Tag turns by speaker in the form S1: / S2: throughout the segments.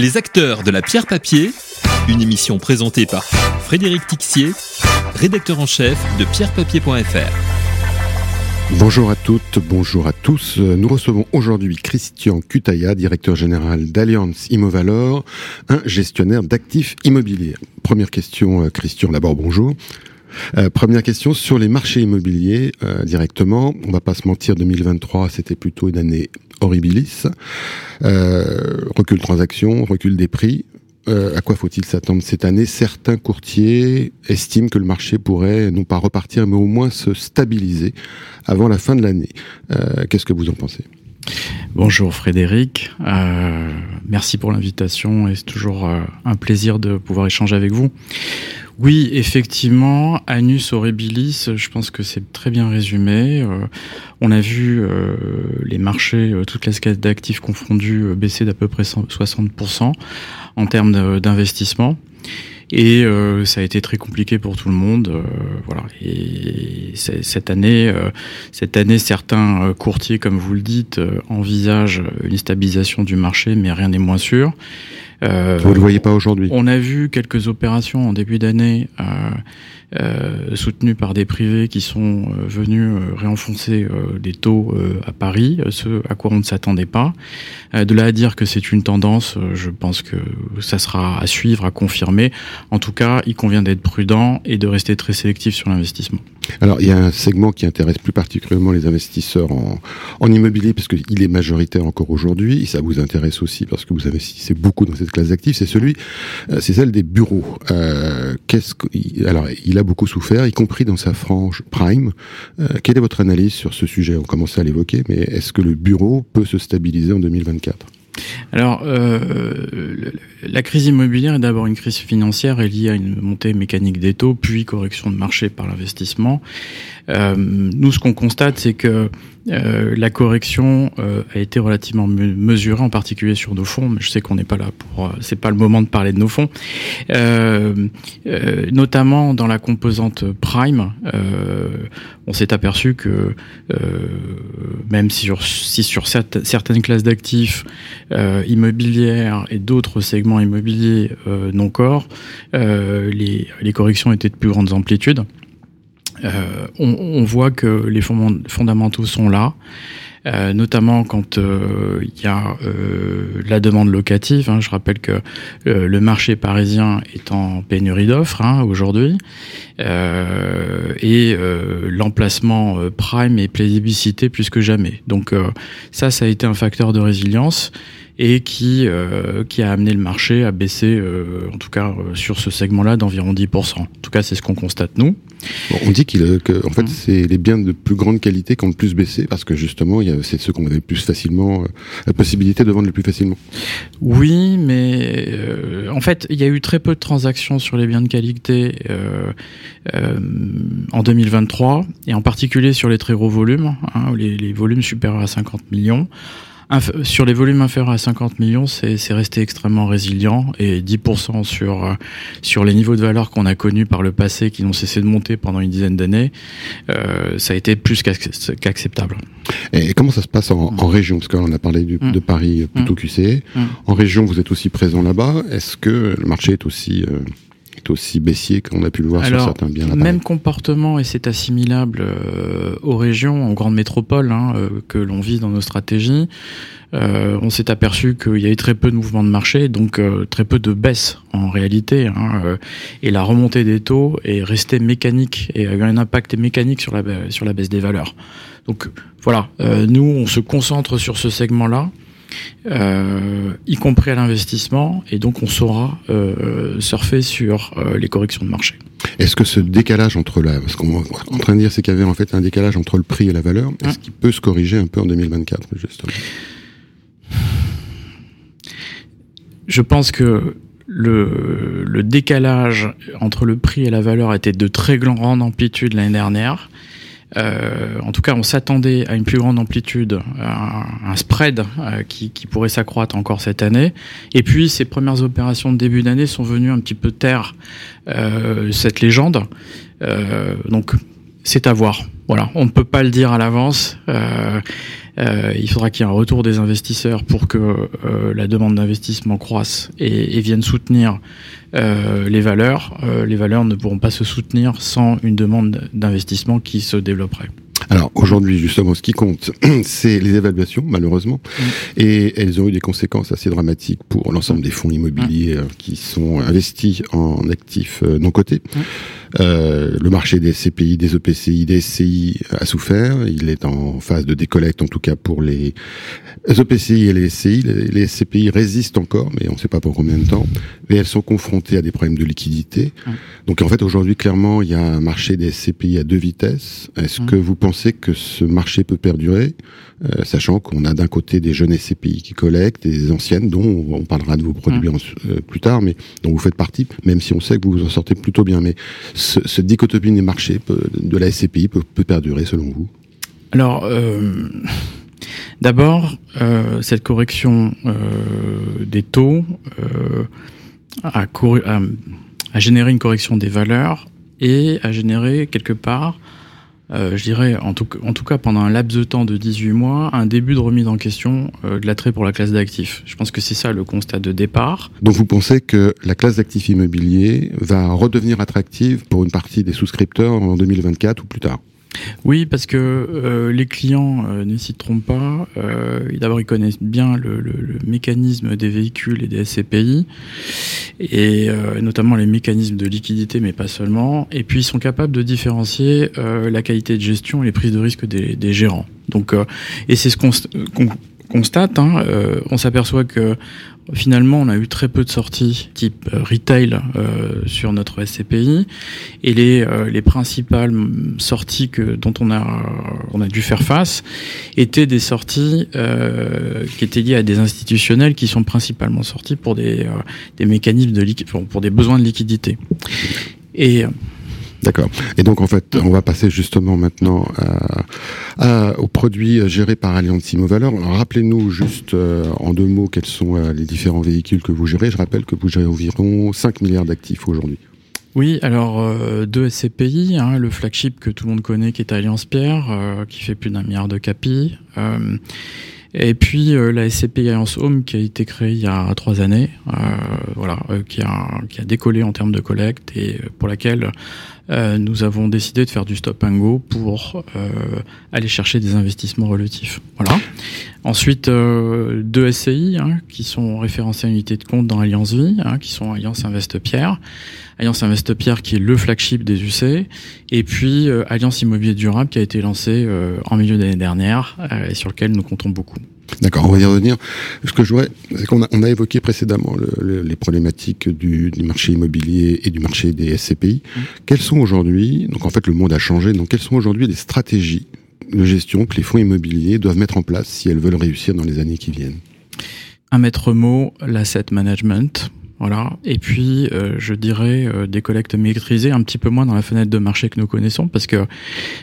S1: Les acteurs de la pierre papier, une émission présentée par Frédéric Tixier, rédacteur en chef de pierrepapier.fr.
S2: Bonjour à toutes, bonjour à tous. Nous recevons aujourd'hui Christian Cutaya, directeur général d'Alliance Immovalor, un gestionnaire d'actifs immobiliers. Première question, euh, Christian, d'abord bonjour. Euh, première question sur les marchés immobiliers euh, directement. On va pas se mentir, 2023 c'était plutôt une année horribilis. Euh, recul de transactions, recul des prix. Euh, à quoi faut-il s'attendre cette année? Certains courtiers estiment que le marché pourrait non pas repartir, mais au moins se stabiliser avant la fin de l'année. Euh, Qu'est-ce que vous en pensez?
S3: Bonjour Frédéric, merci pour l'invitation et c'est toujours un plaisir de pouvoir échanger avec vous. Oui, effectivement, Anus horribilis, je pense que c'est très bien résumé. Euh, on a vu euh, les marchés, euh, toutes les classes d'actifs confondus, baisser d'à peu près 60% en termes d'investissement. Et ça a été très compliqué pour tout le monde. voilà. Et cette année, cette année, certains courtiers, comme vous le dites, envisagent une stabilisation du marché, mais rien n'est moins sûr. Euh,
S2: Vous ne le voyez pas aujourd'hui
S3: on a vu quelques opérations en début d'année euh, euh, soutenues par des privés qui sont euh, venus réenfoncer des taux à Paris, ce à quoi on ne s'attendait pas. De là à dire que c'est une tendance, je pense que ça sera à suivre, à confirmer. En tout cas, il convient d'être prudent et de rester très sélectif sur l'investissement.
S2: Alors, il y a un segment qui intéresse plus particulièrement les investisseurs en, immobilier, parce qu'il est majoritaire encore aujourd'hui. Ça vous intéresse aussi parce que vous investissez beaucoup dans cette classe d'actifs. C'est celui, euh, c'est celle des bureaux. Euh, qu'est-ce que, alors, il a beaucoup souffert, y compris dans sa frange prime. Euh, quelle est votre analyse sur ce sujet? On commençait à l'évoquer, mais est-ce que le bureau peut se stabiliser en 2024
S3: Alors, euh, la crise immobilière est d'abord une crise financière et liée à une montée mécanique des taux, puis correction de marché par l'investissement. Euh, nous, ce qu'on constate, c'est que euh, la correction euh, a été relativement me- mesurée, en particulier sur nos fonds. Mais je sais qu'on n'est pas là pour, euh, c'est pas le moment de parler de nos fonds. Euh, notamment dans la composante prime, on s'est aperçu que même si sur, si sur certaines classes d'actifs immobilières et d'autres segments immobiliers non corps, les, les corrections étaient de plus grandes amplitudes. Euh, on, voit que les fondam- fondamentaux sont là, euh, notamment quand euh, il y a la demande locative. hein. Je rappelle que le marché parisien est en pénurie d'offres hein, aujourd'hui, et l'emplacement prime est plébiscité plus que jamais. Donc ça, ça a été un facteur de résilience et qui, a amené le marché à baisser, en tout cas sur ce segment-là, d'environ 10%. En tout cas, c'est ce qu'on constate nous.
S2: On dit qu'il, euh, que, en fait, c'est les biens de plus grande qualité qui ont le plus baissé parce que justement, c'est ceux qu'on avait le plus facilement, euh, la possibilité de vendre le plus facilement.
S3: Oui, mais euh, en fait, il y a eu très peu de transactions sur les biens de qualité en 2023, et en particulier sur les très gros volumes, hein, les volumes supérieurs à 50 millions. Inf- sur les volumes inférieurs à 50 millions, c'est c'est resté extrêmement résilient et 10% sur euh, sur les niveaux de valeur qu'on a connus par le passé, qui n'ont cessé de monter pendant une dizaine d'années, euh, ça a été plus qu'ac- qu'acceptable.
S2: Et comment ça se passe en, en région? Parce qu'on a parlé du,
S3: Mm.
S2: de Paris euh, plutôt QC.
S3: Mm.
S2: En région, vous êtes aussi présent là-bas. Est-ce que le marché est aussi, euh, est aussi baissier qu'on a pu le voir sur certains biens
S3: Même comportement et c'est assimilable euh, aux régions, aux grandes métropoles hein, euh, que l'on vit dans nos stratégies. Euh, on s'est aperçu qu'il y avait très peu de mouvements de marché, donc très peu de baisse en réalité. hein, et la remontée des taux est restée mécanique et a eu un impact mécanique sur la, sur la baisse des valeurs. Donc voilà, nous on se concentre sur ce segment-là. Euh, y compris à l'investissement, et donc on saura euh, surfer sur euh, les corrections de marché.
S2: Est-ce que ce décalage entre la, parce qu'on est en train de dire c'est qu'il y avait en fait un décalage entre le prix et la valeur, est-ce
S3: Mm.
S2: qu'il peut se corriger un peu en 2024 justement?
S3: Je pense que le, le décalage entre le prix et la valeur était de très grande amplitude l'année dernière. Euh, en tout cas, on s'attendait à une plus grande amplitude, à un, un spread euh, qui, qui pourrait s'accroître encore cette année. Et puis, ces premières opérations de début d'année sont venues un petit peu taire euh, cette légende. Euh, donc, c'est à voir. Voilà, on ne peut pas le dire à l'avance. Euh, il faudra qu'il y ait un retour des investisseurs pour que euh, la demande d'investissement croisse et, et, vienne soutenir euh, les valeurs. Les valeurs ne pourront pas se soutenir sans une demande d'investissement qui se développerait.
S2: Alors aujourd'hui, justement, ce qui compte, c'est les évaluations, malheureusement, mm. et elles ont eu des conséquences assez dramatiques pour l'ensemble des fonds immobiliers mm. qui sont investis en actifs non cotés. Mm. Euh, le marché des SCPI, des EPCI, des SCI a souffert. Il est en phase de décollecte, en tout cas pour les EPCI et les SCI. Les, SCPI résistent encore, mais on ne sait pas pour combien de temps. Mais elles sont confrontées à des problèmes de liquidité. Donc en fait, aujourd'hui, clairement, il y a un marché des SCPI à deux vitesses. Est-ce que vous pensez que ce marché peut perdurer? Euh, sachant qu'on a d'un côté des jeunes SCPI qui collectent, des anciennes dont on parlera de vos produits euh, plus tard, mais dont vous faites partie, même si on sait que vous vous en sortez plutôt bien. Mais ce, ce dichotomie des marchés de la SCPI peut, perdurer selon vous?
S3: Alors. Euh... D'abord, euh, cette correction euh, des taux a, généré une correction des valeurs et a généré quelque part euh, je dirais, en tout, en tout cas pendant un laps de temps de 18 mois, un début de remise en question euh, de l'attrait pour la classe d'actifs. Je pense que c'est ça le constat de départ.
S2: Donc vous pensez que la classe d'actifs immobiliers va redevenir attractive pour une partie des souscripteurs en 2024 ou plus tard?
S3: Oui, parce que euh, les clients euh, ne s'y trompent pas. Euh, D'abord, ils connaissent bien le, mécanisme des véhicules et des SCPI, et notamment les mécanismes de liquidité, mais pas seulement. Et puis, ils sont capables de différencier la qualité de gestion et les prises de risque des, des gérants. Donc, et c'est ce qu'on constate. Hein, on s'aperçoit que Finalement, on a eu très peu de sorties type euh, retail euh, sur notre SCPI et les, euh, les principales sorties que, dont on a, on a dû faire face étaient des sorties euh, qui étaient liées à des institutionnels qui sont principalement sortis pour des, euh, des mécanismes de pour des besoins de liquidité. Et
S2: D'accord. Et donc en fait, on va passer justement maintenant à, aux produits gérés par Allianz Immovaleur. Rappelez-nous juste euh, en deux mots quels sont euh, les différents véhicules que vous gérez. Je rappelle que vous gérez environ 5 milliards d'actifs aujourd'hui.
S3: Oui, alors euh, deux SCPI, hein, le flagship que tout le monde connaît qui est Alliance Pierre, euh, qui fait plus d'un milliard de capi. Et puis euh, la SCPI Alliance Home qui a été créée il y a trois années, euh, voilà, euh, qui, a, qui a décollé en termes de collecte et pour laquelle nous avons décidé de faire du stop and go pour aller chercher des investissements relatifs. Voilà. Ensuite, deux SCI hein, qui sont référencés à unité de compte dans Alliance Vie, hein, qui sont Alliance Invest Pierre, Alliance Invest Pierre qui est le flagship des UC, et puis euh, Alliance Immobilier Durable qui a été lancé euh, en milieu d'année dernière et sur lequel nous comptons beaucoup.
S2: D'accord, on va y revenir. Ce que je voudrais, c'est qu'on a, on a évoqué précédemment le, le, les problématiques du, du, marché immobilier et du marché des SCPI. Mmh. Quelles sont aujourd'hui, donc en fait le monde a changé, donc quelles sont aujourd'hui les stratégies de gestion que les fonds immobiliers doivent mettre en place si elles veulent réussir dans les années qui viennent?
S3: Un maître mot, l'asset management. Voilà. Et puis, euh, je dirais euh, des collectes maîtrisées, un petit peu moins dans la fenêtre de marché que nous connaissons, parce que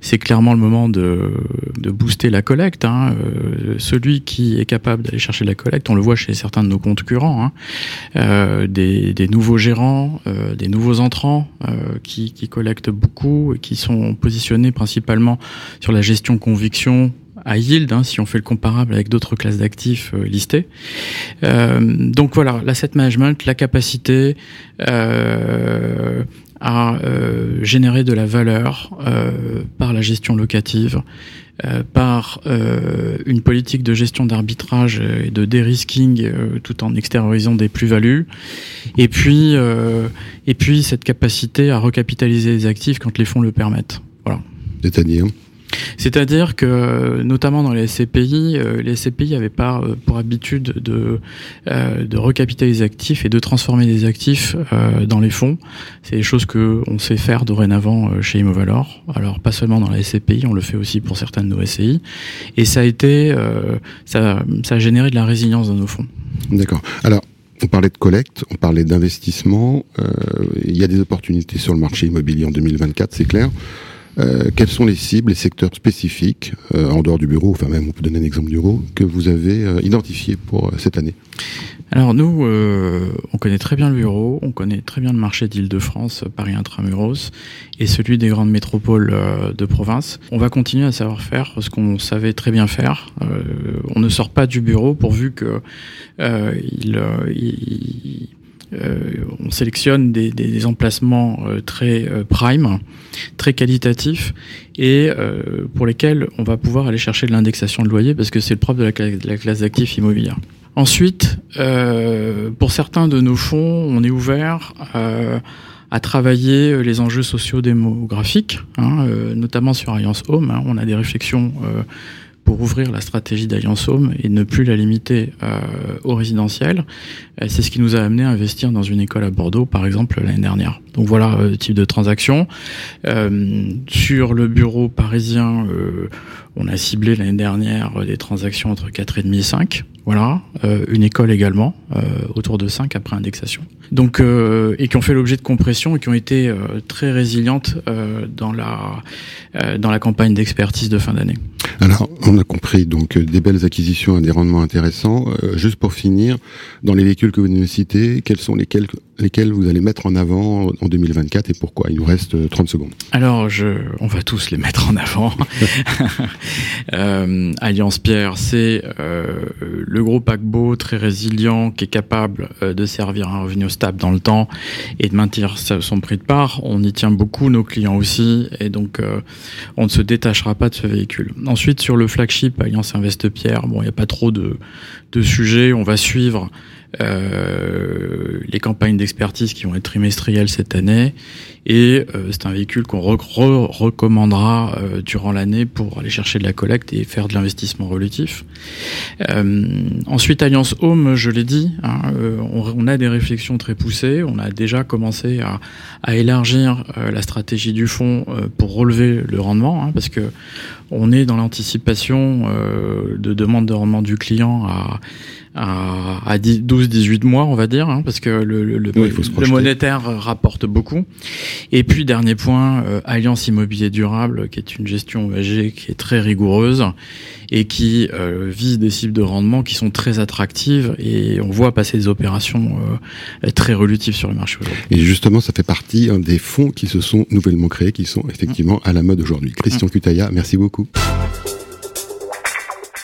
S3: c'est clairement le moment de, de booster la collecte. Hein. Euh, celui qui est capable d'aller chercher la collecte, on le voit chez certains de nos concurrents, hein. Euh, des, des, nouveaux gérants, euh, des nouveaux entrants euh, qui, qui collectent beaucoup et qui sont positionnés principalement sur la gestion conviction à yield, hein, si on fait le comparable avec d'autres classes d'actifs euh, listées. Euh, donc voilà, l'asset management, la capacité euh, à euh, générer de la valeur euh, par la gestion locative, par une politique de gestion d'arbitrage et de dérisking tout en extériorisant des plus-values, et puis et puis cette capacité à recapitaliser les actifs quand les fonds le permettent. Voilà.
S2: C'est-à-dire
S3: c'est-à-dire que, notamment dans les SCPI, euh, les SCPI n'avaient pas euh, pour habitude de, euh, de recapitaliser les actifs et de transformer les actifs dans les fonds. C'est des choses que on sait faire dorénavant chez Immovalor. Alors pas seulement dans la SCPI, on le fait aussi pour certaines de nos SCI. Et ça a été, ça, a généré de la résilience dans nos fonds.
S2: D'accord. Alors. On parlait de collecte, on parlait d'investissement. Il y a des opportunités sur le marché immobilier en 2024, c'est clair. Euh, quelles sont les cibles, les secteurs spécifiques, euh, en dehors du bureau, enfin même on peut donner un exemple du bureau, que vous avez euh, identifié pour cette année?
S3: Alors nous, on connaît très bien le bureau, on connaît très bien le marché d'Île-de-France, Paris Intramuros, et celui des grandes métropoles de province. On va continuer à savoir faire ce qu'on savait très bien faire. on ne sort pas du bureau pourvu que il, il on sélectionne des, des, emplacements euh, très euh, prime, très qualitatifs et pour lesquels on va pouvoir aller chercher de l'indexation de loyer parce que c'est le propre de la, classe d'actifs immobiliers. Ensuite, pour certains de nos fonds, on est ouvert à travailler les enjeux sociodémographiques, hein, notamment sur Alliance Home. Hein. on a des réflexions pour ouvrir la stratégie d'Alliance Home et ne plus la limiter euh, au résidentiel. C'est ce qui nous a amené à investir dans une école à Bordeaux, par exemple, l'année dernière. Donc voilà euh, type de transaction. Euh, sur le bureau parisien, euh, on a ciblé l'année dernière des transactions entre 4,5 et 5. Voilà, une école également, autour de 5 après indexation. Donc, et qui ont fait l'objet de compression et qui ont été très résilientes dans la dans la campagne d'expertise de fin d'année.
S2: Alors, on a compris donc des belles acquisitions à des rendements intéressants. juste pour finir, dans les véhicules que vous nous citez, quels sont lesquels lesquels vous allez mettre en avant en 2024 et pourquoi? Il nous reste 30 secondes.
S3: Alors, je, on va tous les mettre en avant. euh, Alliance Pierre, c'est euh, le gros paquebot très résilient qui est capable euh, de servir un revenu stable dans le temps et de maintenir son prix de part. On y tient beaucoup, nos clients aussi, et donc euh, on ne se détachera pas de ce véhicule. Ensuite, sur le flagship Alliance Investe Pierre, bon, il n'y a pas trop de, de sujets. On va suivre euh, les campagnes d'expertise qui vont être trimestrielles cette année. Et euh, c'est un véhicule qu'on recommandera euh, durant l'année pour aller chercher de la collecte et faire de l'investissement relatif. ensuite, Alliance Home, je l'ai dit, hein, on, a des réflexions très poussées. On a déjà commencé à, à élargir la stratégie du fonds pour relever le rendement, hein, parce que on est dans l'anticipation de demande de rendement du client à à, à 12-18 mois, on va dire, hein, parce que le, le, le, monétaire rapporte beaucoup. Et puis, dernier point, euh, Alliance Immobilier Durable, qui est une gestion ESG qui est très rigoureuse et qui euh, vise des cibles de rendement qui sont très attractives et on voit passer des opérations euh, très relutives sur le marché aujourd'hui.
S2: Et justement, ça fait partie des fonds qui se sont nouvellement créés, qui sont effectivement à la mode aujourd'hui. Christian mmh. Cutaya, merci beaucoup.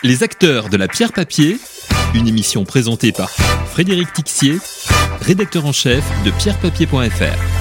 S1: Les acteurs de la pierre papier une émission présentée par Frédéric Tixier, rédacteur en chef de pierrepapier.fr.